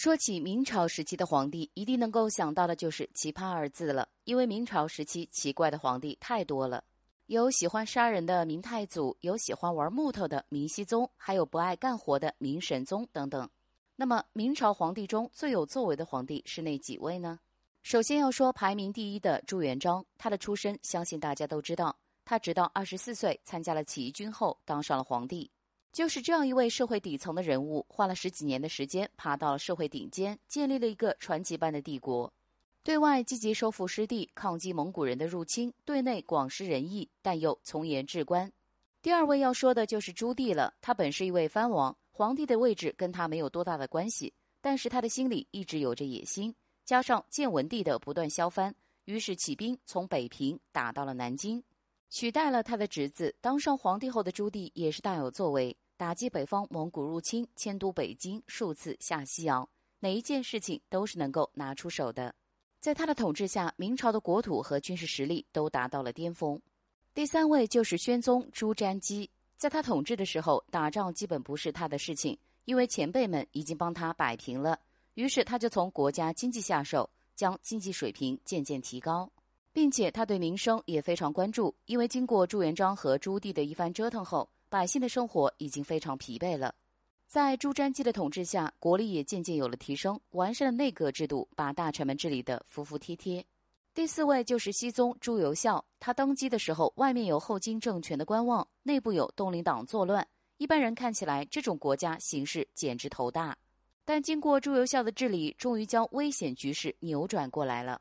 说起明朝时期的皇帝，一定能够想到的就是“奇葩”二字了。因为明朝时期奇怪的皇帝太多了，有喜欢杀人的明太祖，有喜欢玩木头的明熹宗，还有不爱干活的明神宗等等。那么，明朝皇帝中最有作为的皇帝是哪几位呢？首先要说排名第一的朱元璋，他的出身相信大家都知道，他直到二十四岁参加了起义军后当上了皇帝。就是这样一位社会底层的人物，花了十几年的时间爬到了社会顶尖，建立了一个传奇般的帝国。对外积极收复失地，抗击蒙古人的入侵；对内广施仁义，但又从严治官。第二位要说的就是朱棣了。他本是一位藩王，皇帝的位置跟他没有多大的关系，但是他的心里一直有着野心。加上建文帝的不断削藩，于是起兵从北平打到了南京。取代了他的侄子，当上皇帝后的朱棣也是大有作为，打击北方蒙古入侵，迁都北京，数次下西洋，哪一件事情都是能够拿出手的。在他的统治下，明朝的国土和军事实力都达到了巅峰。第三位就是宣宗朱瞻基，在他统治的时候，打仗基本不是他的事情，因为前辈们已经帮他摆平了，于是他就从国家经济下手，将经济水平渐渐提高。并且他对民生也非常关注，因为经过朱元璋和朱棣的一番折腾后，百姓的生活已经非常疲惫了。在朱瞻基的统治下，国力也渐渐有了提升，完善了内阁制度，把大臣们治理得服服帖帖。第四位就是熹宗朱由校，他登基的时候，外面有后金政权的观望，内部有东林党作乱，一般人看起来这种国家形势简直头大。但经过朱由校的治理，终于将危险局势扭转过来了。